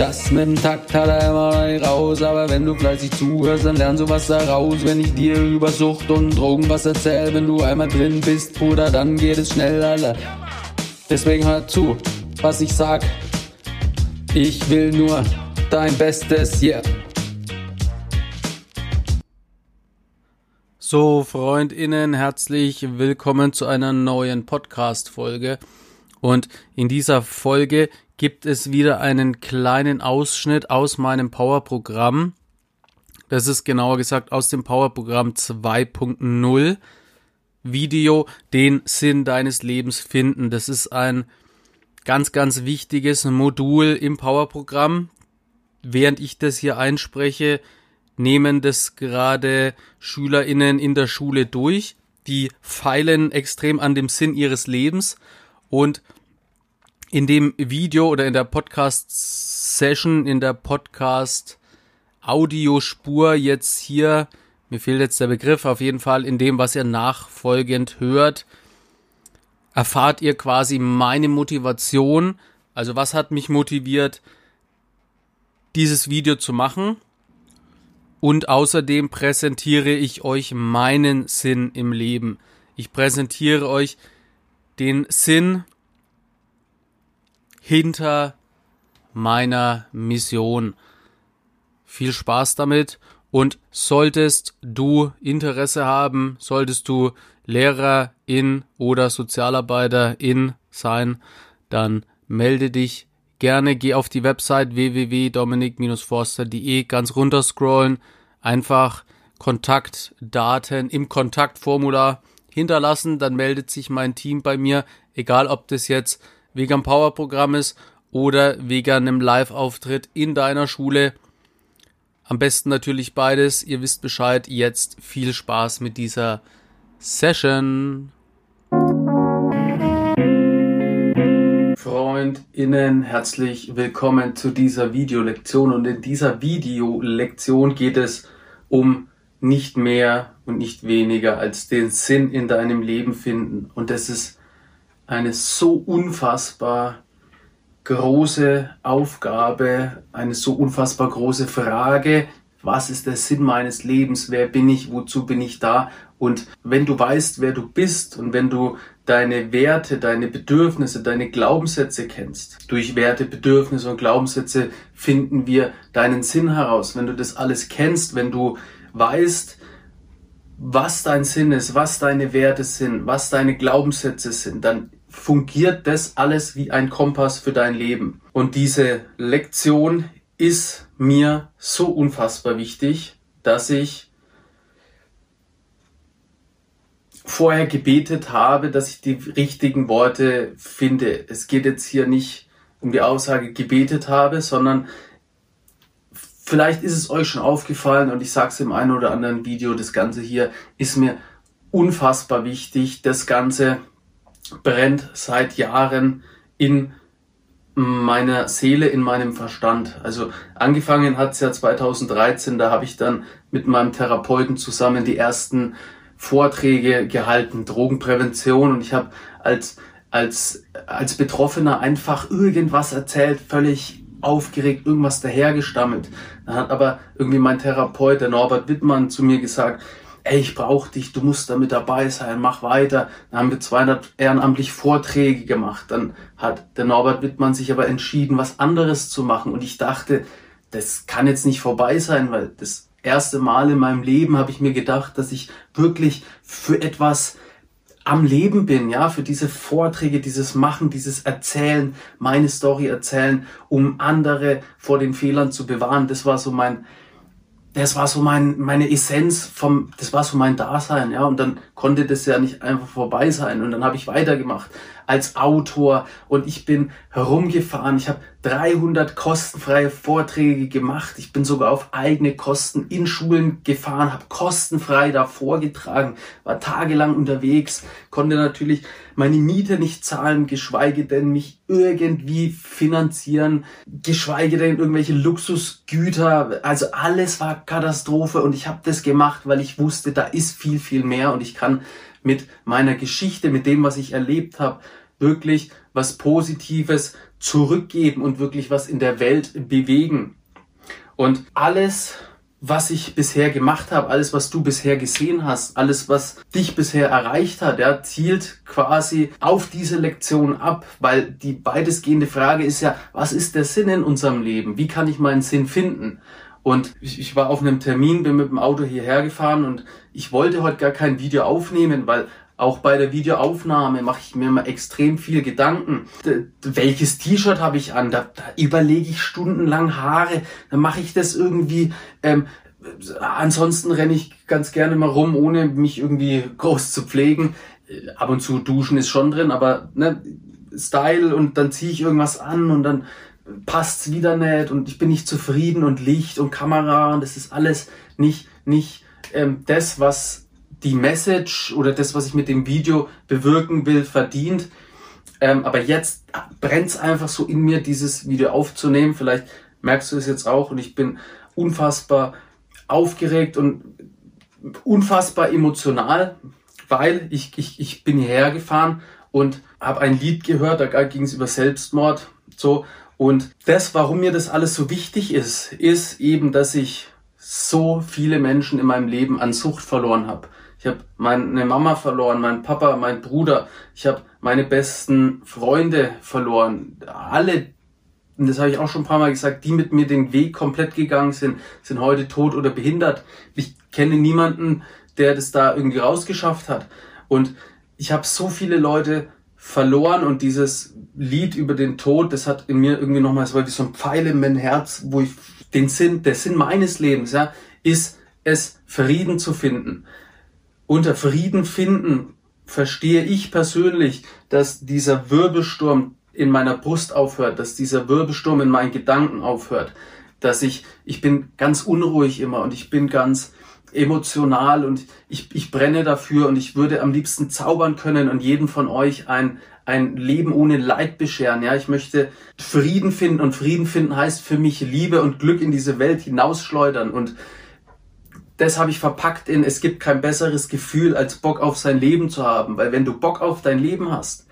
Das mit dem Takt hat er immer raus, aber wenn du fleißig zuhörst, dann lernst du was daraus. Wenn ich dir über Sucht und Drogen was erzähl, wenn du einmal drin bist, Bruder, dann geht es schnell, Alter. Deswegen hör zu, was ich sag. Ich will nur dein Bestes, yeah. So, FreundInnen, herzlich willkommen zu einer neuen Podcast-Folge. Und in dieser Folge gibt es wieder einen kleinen Ausschnitt aus meinem Power-Programm. Das ist genauer gesagt aus dem Power-Programm 2.0 Video, den Sinn deines Lebens finden. Das ist ein ganz, ganz wichtiges Modul im Power-Programm. Während ich das hier einspreche, nehmen das gerade SchülerInnen in der Schule durch. Die feilen extrem an dem Sinn ihres Lebens und in dem Video oder in der Podcast-Session, in der Podcast-Audiospur jetzt hier, mir fehlt jetzt der Begriff, auf jeden Fall in dem, was ihr nachfolgend hört, erfahrt ihr quasi meine Motivation. Also was hat mich motiviert, dieses Video zu machen? Und außerdem präsentiere ich euch meinen Sinn im Leben. Ich präsentiere euch den Sinn hinter meiner Mission. Viel Spaß damit. Und solltest du Interesse haben, solltest du Lehrerin oder Sozialarbeiterin sein, dann melde dich gerne, geh auf die Website www.dominik-forster.de, ganz runter scrollen, einfach Kontaktdaten im Kontaktformular hinterlassen, dann meldet sich mein Team bei mir, egal ob das jetzt Vegan Power Programm ist oder wegen einem Live-Auftritt in deiner Schule. Am besten natürlich beides. Ihr wisst Bescheid. Jetzt viel Spaß mit dieser Session. FreundInnen, herzlich willkommen zu dieser Videolektion. Und in dieser Videolektion geht es um nicht mehr und nicht weniger als den Sinn in deinem Leben finden. Und das ist eine so unfassbar große Aufgabe, eine so unfassbar große Frage. Was ist der Sinn meines Lebens? Wer bin ich? Wozu bin ich da? Und wenn du weißt, wer du bist und wenn du deine Werte, deine Bedürfnisse, deine Glaubenssätze kennst, durch Werte, Bedürfnisse und Glaubenssätze finden wir deinen Sinn heraus. Wenn du das alles kennst, wenn du weißt, was dein Sinn ist, was deine Werte sind, was deine Glaubenssätze sind, dann fungiert das alles wie ein Kompass für dein Leben. Und diese Lektion ist mir so unfassbar wichtig, dass ich vorher gebetet habe, dass ich die richtigen Worte finde. Es geht jetzt hier nicht um die Aussage gebetet habe, sondern vielleicht ist es euch schon aufgefallen und ich sage es im einen oder anderen Video, das Ganze hier ist mir unfassbar wichtig. Das Ganze brennt seit Jahren in meiner Seele, in meinem Verstand. Also angefangen hat es ja 2013, da habe ich dann mit meinem Therapeuten zusammen die ersten Vorträge gehalten, Drogenprävention und ich habe als als als Betroffener einfach irgendwas erzählt, völlig aufgeregt, irgendwas dahergestammelt. Dann hat aber irgendwie mein Therapeut, der Norbert Wittmann, zu mir gesagt, ey, ich brauche dich, du musst damit dabei sein, mach weiter. Dann haben wir 200 ehrenamtlich Vorträge gemacht. Dann hat der Norbert Wittmann sich aber entschieden, was anderes zu machen. Und ich dachte, das kann jetzt nicht vorbei sein, weil das erste Mal in meinem Leben habe ich mir gedacht, dass ich wirklich für etwas am Leben bin, ja, für diese Vorträge, dieses Machen, dieses Erzählen, meine Story erzählen, um andere vor den Fehlern zu bewahren. Das war so mein, das war so mein, meine Essenz vom, das war so mein Dasein, ja, und dann konnte das ja nicht einfach vorbei sein und dann habe ich weitergemacht. Als Autor und ich bin herumgefahren. Ich habe 300 kostenfreie Vorträge gemacht. Ich bin sogar auf eigene Kosten in Schulen gefahren, habe kostenfrei da vorgetragen, war tagelang unterwegs, konnte natürlich meine Miete nicht zahlen, geschweige denn mich irgendwie finanzieren, geschweige denn irgendwelche Luxusgüter. Also alles war Katastrophe und ich habe das gemacht, weil ich wusste, da ist viel, viel mehr und ich kann mit meiner Geschichte, mit dem, was ich erlebt habe, wirklich was Positives zurückgeben und wirklich was in der Welt bewegen. Und alles, was ich bisher gemacht habe, alles, was du bisher gesehen hast, alles, was dich bisher erreicht hat, ja, zielt quasi auf diese Lektion ab, weil die weitestgehende Frage ist ja, was ist der Sinn in unserem Leben? Wie kann ich meinen Sinn finden? Und ich, ich war auf einem Termin, bin mit dem Auto hierher gefahren und ich wollte heute gar kein Video aufnehmen, weil auch bei der Videoaufnahme mache ich mir mal extrem viel Gedanken. D welches T-Shirt habe ich an? Da, da überlege ich stundenlang Haare. Dann mache ich das irgendwie. Ähm, ansonsten renne ich ganz gerne mal rum, ohne mich irgendwie groß zu pflegen. Ab und zu duschen ist schon drin, aber ne, Style und dann ziehe ich irgendwas an und dann passt's wieder nicht und ich bin nicht zufrieden und Licht und Kamera und das ist alles nicht nicht ähm, das, was die Message oder das, was ich mit dem Video bewirken will, verdient. Ähm, aber jetzt brennt es einfach so in mir, dieses Video aufzunehmen. Vielleicht merkst du es jetzt auch und ich bin unfassbar aufgeregt und unfassbar emotional, weil ich, ich, ich bin hierher gefahren und habe ein Lied gehört, da ging es über Selbstmord. So, und das, warum mir das alles so wichtig ist, ist eben, dass ich so viele Menschen in meinem Leben an Sucht verloren habe. Ich habe meine Mama verloren, meinen Papa, meinen Bruder. Ich habe meine besten Freunde verloren. Alle, das habe ich auch schon ein paar Mal gesagt, die mit mir den Weg komplett gegangen sind, sind heute tot oder behindert. Ich kenne niemanden, der das da irgendwie rausgeschafft hat. Und ich habe so viele Leute verloren und dieses Lied über den Tod, das hat in mir irgendwie nochmal, es war wie so ein Pfeil in mein Herz, wo ich den Sinn, der Sinn meines Lebens, ja, ist es Frieden zu finden unter Frieden finden verstehe ich persönlich, dass dieser Wirbelsturm in meiner Brust aufhört, dass dieser Wirbelsturm in meinen Gedanken aufhört, dass ich, ich bin ganz unruhig immer und ich bin ganz emotional und ich, ich brenne dafür und ich würde am liebsten zaubern können und jedem von euch ein, ein Leben ohne Leid bescheren. Ja, ich möchte Frieden finden und Frieden finden heißt für mich Liebe und Glück in diese Welt hinausschleudern und das habe ich verpackt in, es gibt kein besseres Gefühl, als Bock auf sein Leben zu haben. Weil wenn du Bock auf dein Leben hast,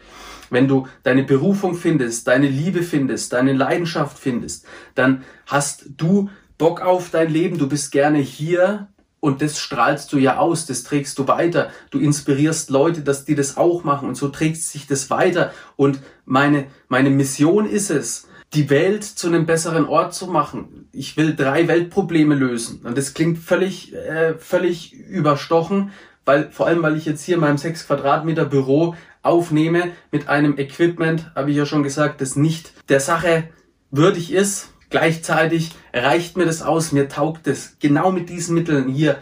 wenn du deine Berufung findest, deine Liebe findest, deine Leidenschaft findest, dann hast du Bock auf dein Leben, du bist gerne hier und das strahlst du ja aus, das trägst du weiter. Du inspirierst Leute, dass die das auch machen und so trägt sich das weiter. Und meine, meine Mission ist es, die Welt zu einem besseren Ort zu machen. Ich will drei Weltprobleme lösen. Und das klingt völlig, äh, völlig überstochen, weil vor allem, weil ich jetzt hier in meinem 6 Quadratmeter Büro aufnehme mit einem Equipment, habe ich ja schon gesagt, das nicht der Sache würdig ist. Gleichzeitig reicht mir das aus, mir taugt es, genau mit diesen Mitteln hier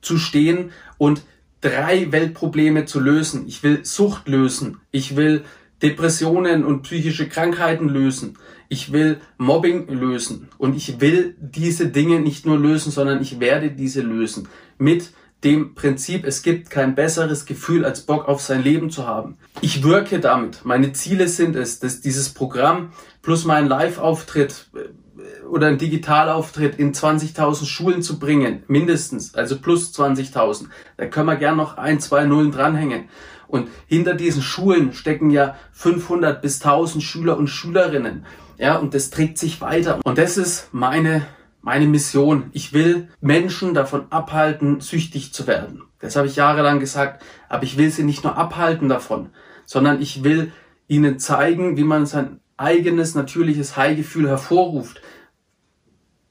zu stehen und drei Weltprobleme zu lösen. Ich will Sucht lösen. Ich will Depressionen und psychische Krankheiten lösen. Ich will Mobbing lösen. Und ich will diese Dinge nicht nur lösen, sondern ich werde diese lösen. Mit dem Prinzip, es gibt kein besseres Gefühl, als Bock auf sein Leben zu haben. Ich wirke damit. Meine Ziele sind es, dass dieses Programm plus mein Live-Auftritt äh, oder ein Digitalauftritt in 20.000 Schulen zu bringen, mindestens, also plus 20.000. Da können wir gern noch ein, zwei Nullen dranhängen. Und hinter diesen Schulen stecken ja 500 bis 1000 Schüler und Schülerinnen. Ja, und das trägt sich weiter. Und das ist meine, meine Mission. Ich will Menschen davon abhalten, süchtig zu werden. Das habe ich jahrelang gesagt. Aber ich will sie nicht nur abhalten davon, sondern ich will ihnen zeigen, wie man sein eigenes natürliches High-Gefühl hervorruft.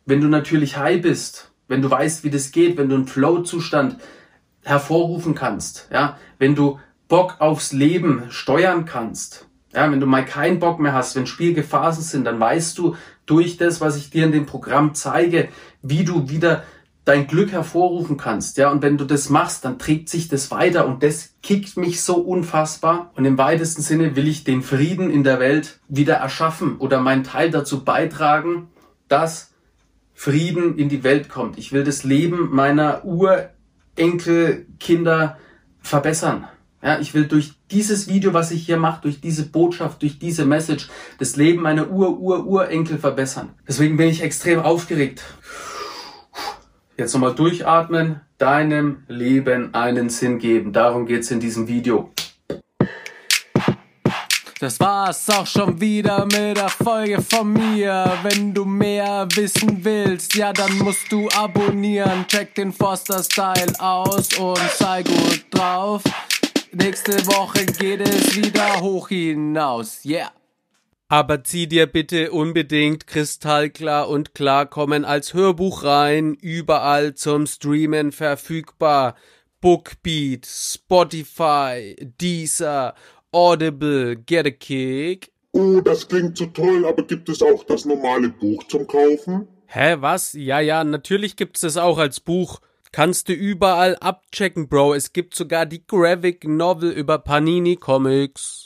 Wenn du natürlich high bist, wenn du weißt, wie das geht, wenn du einen Flow-Zustand hervorrufen kannst, ja, wenn du Bock aufs Leben steuern kannst, ja, wenn du mal keinen Bock mehr hast, wenn schwierige Phasen sind, dann weißt du durch das, was ich dir in dem Programm zeige, wie du wieder dein Glück hervorrufen kannst, ja, und wenn du das machst, dann trägt sich das weiter und das kickt mich so unfassbar und im weitesten Sinne will ich den Frieden in der Welt wieder erschaffen oder meinen Teil dazu beitragen, dass Frieden in die Welt kommt. Ich will das Leben meiner Urenkelkinder verbessern. Ja, ich will durch dieses Video, was ich hier mache, durch diese Botschaft, durch diese Message, das Leben meiner Ur-Ur-Urenkel verbessern. Deswegen bin ich extrem aufgeregt. Jetzt nochmal durchatmen, deinem Leben einen Sinn geben. Darum geht's in diesem Video. Das war's auch schon wieder mit der Folge von mir. Wenn du mehr wissen willst, ja, dann musst du abonnieren. Check den Forster Style aus und sei gut drauf. Nächste Woche geht es wieder hoch hinaus. Yeah. Aber zieh dir bitte unbedingt kristallklar und klarkommen als Hörbuch rein, überall zum Streamen verfügbar. Bookbeat, Spotify, Deezer, Audible, Get a Kick. Oh, das klingt so toll, aber gibt es auch das normale Buch zum Kaufen? Hä, was? Ja, ja, natürlich gibt's das auch als Buch. Kannst du überall abchecken, Bro. Es gibt sogar die Graphic Novel über Panini Comics.